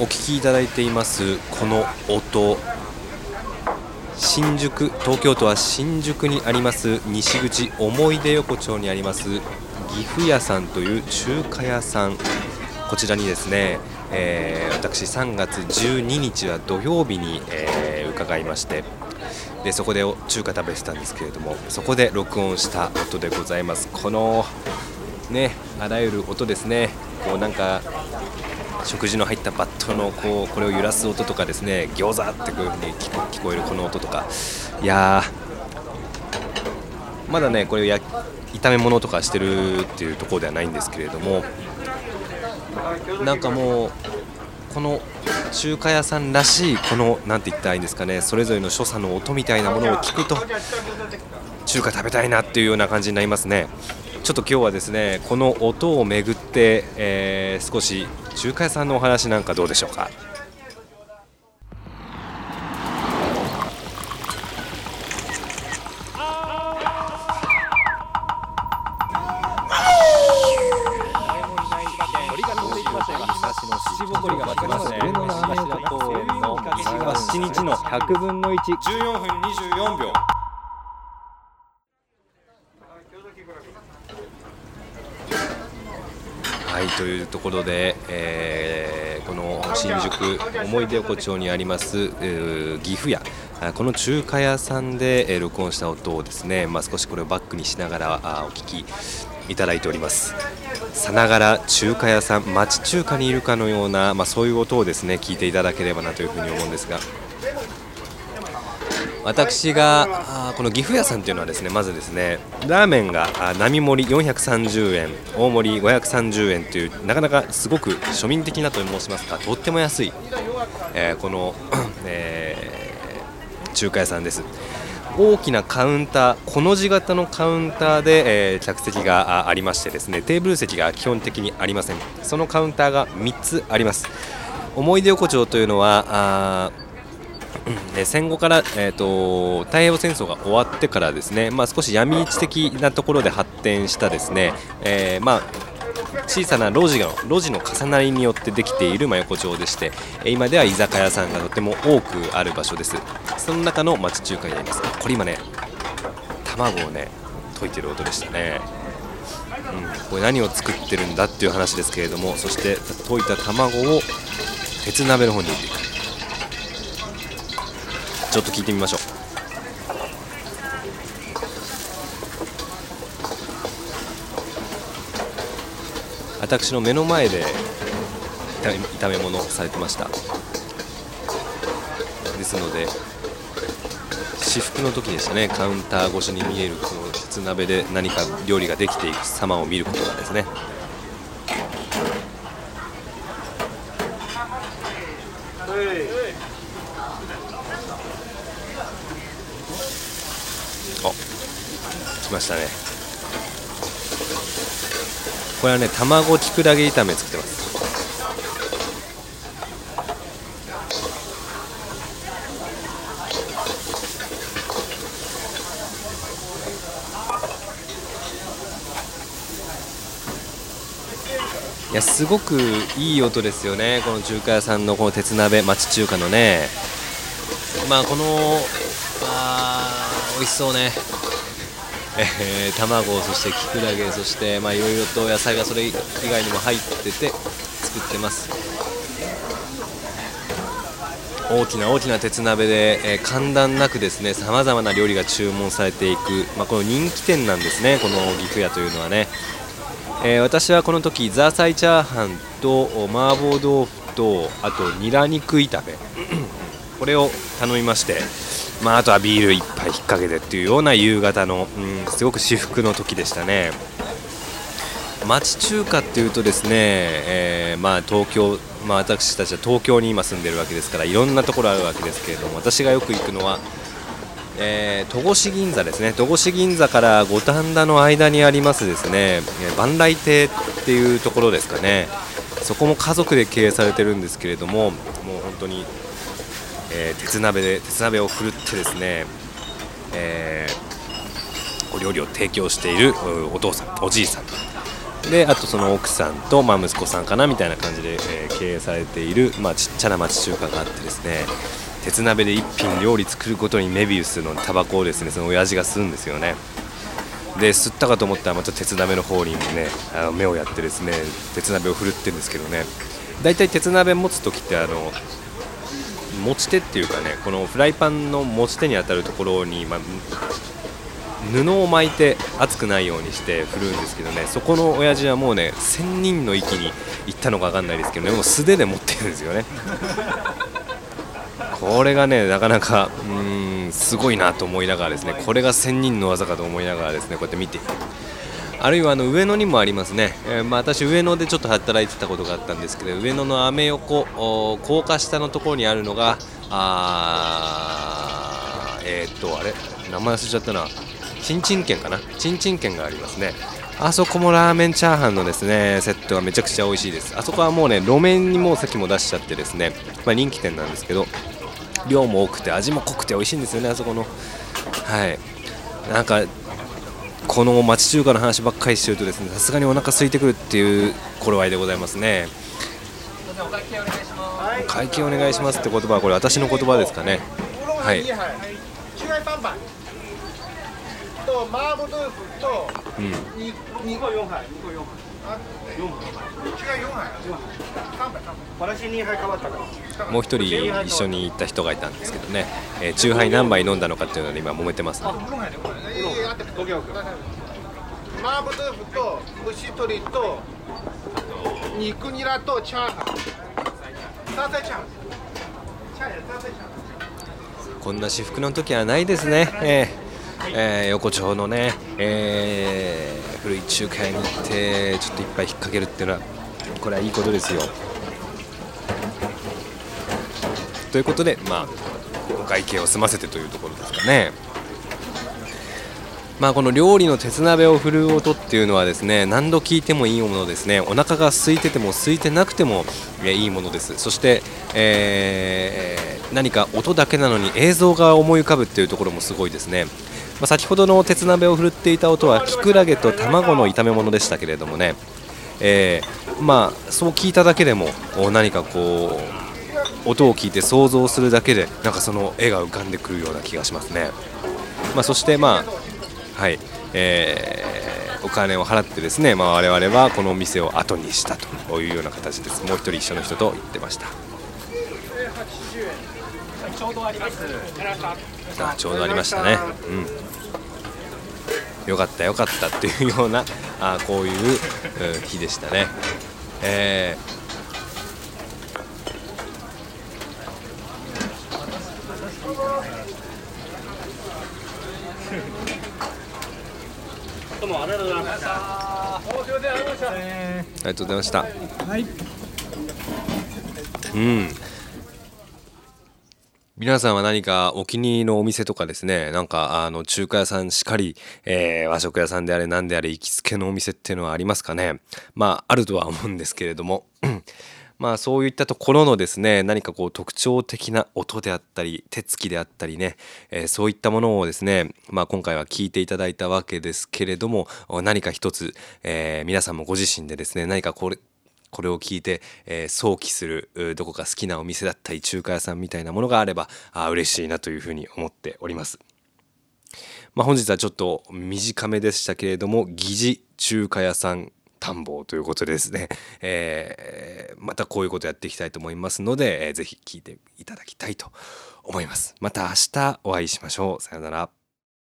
お聞きいただいていますこの音。新宿東京都は新宿にあります西口思い出横丁にあります岐阜屋さんという中華屋さん。こちらにですね、えー、私3月12日は土曜日に、えー、伺いまして。でそこで中華食べてたんですけれどもそこで録音した音でございます。このねあらゆる音ですね。こうなんか食事の入ったバットのこうこれを揺らす音とかですね餃子ってこういう風に聞こえるこの音とか。いやまだねこれや炒め物とかしてるっていうところではないんですけれどもなんかもうこの中華屋さんらしいこのなんて言ったらいいんですかねそれぞれの所作の音みたいなものを聞くと中華食べたいなっていうような感じになりますね。ちょっと今日はですねこの音をめぐって、えー、少し中華屋さんのお話なんかどうでしょうか？7日の100分の114分24秒はいというところで、えー、この新宿思い出横丁にあります、えー、岐阜屋。この中華屋さんで、えー、録音した音をですね、まあ、少しこれをバックにしながらあお聞きいただいております。さながら中華屋さん町中華にいるかのような、まあ、そういう音をですね聞いていただければなというふうに思うんですが。私がこの岐阜屋さんというのはですねまずですねラーメンが並盛り430円大盛り530円というなかなかすごく庶民的なと申しますかとっても安い、えー、この、えー、中華屋さんです。大きなカウンターこの字型のカウンターで、えー、客席がありましてですねテーブル席が基本的にありません。そのカウンターが3つあります。思い出横丁というのはうん、戦後から、えーと、太平洋戦争が終わってからですね、まあ、少し闇市的なところで発展したですね、えー、まあ、小さな路地の路地の重なりによってできている真横丁でして今では居酒屋さんがとても多くある場所です。その中の町中華になります。これ今ね卵をね溶いてる音でしたね。うん、これ何を作ってるんだっていう話ですけれどもそして溶いた卵を鉄鍋の方に入れていく。ちょっと聞いてみましょう。私の目の前で炒め物をされてました。ですので至福の時でしたね。カウンター越しに見えるこの鉄鍋で何か料理ができていく様を見ることがですね。お来ましたね。これはね卵きくらげ炒め作ってます。いやすごくいい音ですよね、この中華屋さんのこの鉄鍋、町中華のね、まあこのあ美味しそうね、えー、卵そしてきくらげそしてまあいろいろと野菜がそれ以外にも入ってて作ってます。大きな大きな鉄鍋で、えー、間断なくですねさまざまな料理が注文されていく、まあ、この人気店なんですねこの岐阜屋というのはね、えー、私はこの時ザーサイチャーハンと麻婆豆腐とあとニラ肉炒め。これを頼みましてまあ、あとはビール1杯引っ掛けてっていうような夕方の、うん、すごく至福の時でしたね。町中華っていうとですね、えー、まあ、東京、まあ、私たちは東京に今住んでるわけですからいろんなところあるわけですけれども私がよく行くのは、えー、戸越銀座ですね。戸越銀座から五反田の間にありますですね万来亭っていうところですかね。そこも家族で経営されてるんですけれどももう本当にえー、鉄鍋で鉄鍋を振るってですね、えー、お料理を提供しているお父さんおじいさん。であとその奥さんと、まあ、息子さんかなみたいな感じで、えー、経営されている、まあ、ちっちゃな町中華があってですね鉄鍋で一品料理作ることにメビウスのタバコをですねその親父が吸うんですよね。で吸ったかと思ったらまた鉄鍋の方にもねあの目をやってですね鉄鍋を振るってるんですけどね。大体鉄鍋持つ時ってあの持ち手っていうかねこのフライパンの持ち手に当たるところに、まあ、布を巻いて熱くないようにして振るんですけどねそこの親父はもうね1000人の域に行ったのか分かんないですけどねもう素手で持ってるんですよね。これがねなかなかうんすごいなと思いながらですねこれが1000人の技かと思いながらですねこうやって見て。あるいはあの上野にもありますね、えー、まあ、私、上野でちょっと働いてたことがあったんですけど上野のアメ横高架下のところにあるのがあえー、っとあれ？名前忘れちゃったな。ちんちん軒かな？ちんちん軒がありますね。あそこもラーメンチャーハンのですねセットがめちゃくちゃ美味しいです。あそこはもうね路面にもうさっきも出しちゃってですね、まあ、人気店なんですけど量も多くて味も濃くて美味しいんですよねあそこの。はい。なんかこの町中華の話ばっかりしてるとですねさすがにお腹空いてくるっていう頃合いでございますね。お会計お願いしますって言葉はこれ私の言葉ですかね。はい。と麻婆豆腐と2、うん、2個4杯2個4杯もう一人一緒に行った人がいたんですけどね、えー、チューハイ何杯飲んだのかっていうので今揉めてますね。麻婆豆腐と蒸し鶏と肉ニラとチャーハン。こんな至福の時はないですね、えーえー、横丁のね、えー、古い中華屋に行ってちょっといっぱい引っ掛けるっていうのはこれはいいことですよ。ということでまあお会計を済ませてというところですかね。まあ、この料理の鉄鍋を振る音っていうのはですね何度聞いてもいいものですね。お腹が空いてても空いてなくてもいいものです。そして、えー、何か音だけなのに映像が思い浮かぶっていうところもすごいですね、まあ、先ほどの鉄鍋を振るっていた音はきくらげと卵の炒め物でしたけれどもね、えー、まあそう聞いただけでも何かこう音を聞いて想像するだけでなんかその絵が浮かんでくるような気がしますね。まあ、そしてまあはい。えー、お金を払ってですね、まあ、我々はこのお店を後にしたというような形です。もう一人一緒の人と言ってました。ちょうどあります。あちょうどありましたね。うん。よかったよかったっていうようなあこういう、うん、日でしたね。えーどうもありがとうございました。ありがとうございました。ありがとうございました。はい。うん。皆さんは何かお気に入りのお店とかですね、なんかあの中華屋さんしかり、えー、和食屋さんであれ何であれ行きつけのお店っていうのはありますかね。まああるとは思うんですけれども。まあそういったところのですね何かこう特徴的な音であったり手つきであったりね、えー、そういったものをですねまあ今回は聞いていただいたわけですけれども何か一つ、えー、皆さんもご自身でですね何かこれこれを聞いて、えー、想起するどこか好きなお店だったり中華屋さんみたいなものがあればあ嬉しいなというふうに思っております。まあ、本日はちょっと短めでしたけれども疑似中華屋さん探訪ということですね、えー、またこういうことやっていきたいと思いますので、えー、ぜひ聞いていただきたいと思います。また明日お会いしましょう。さようなら。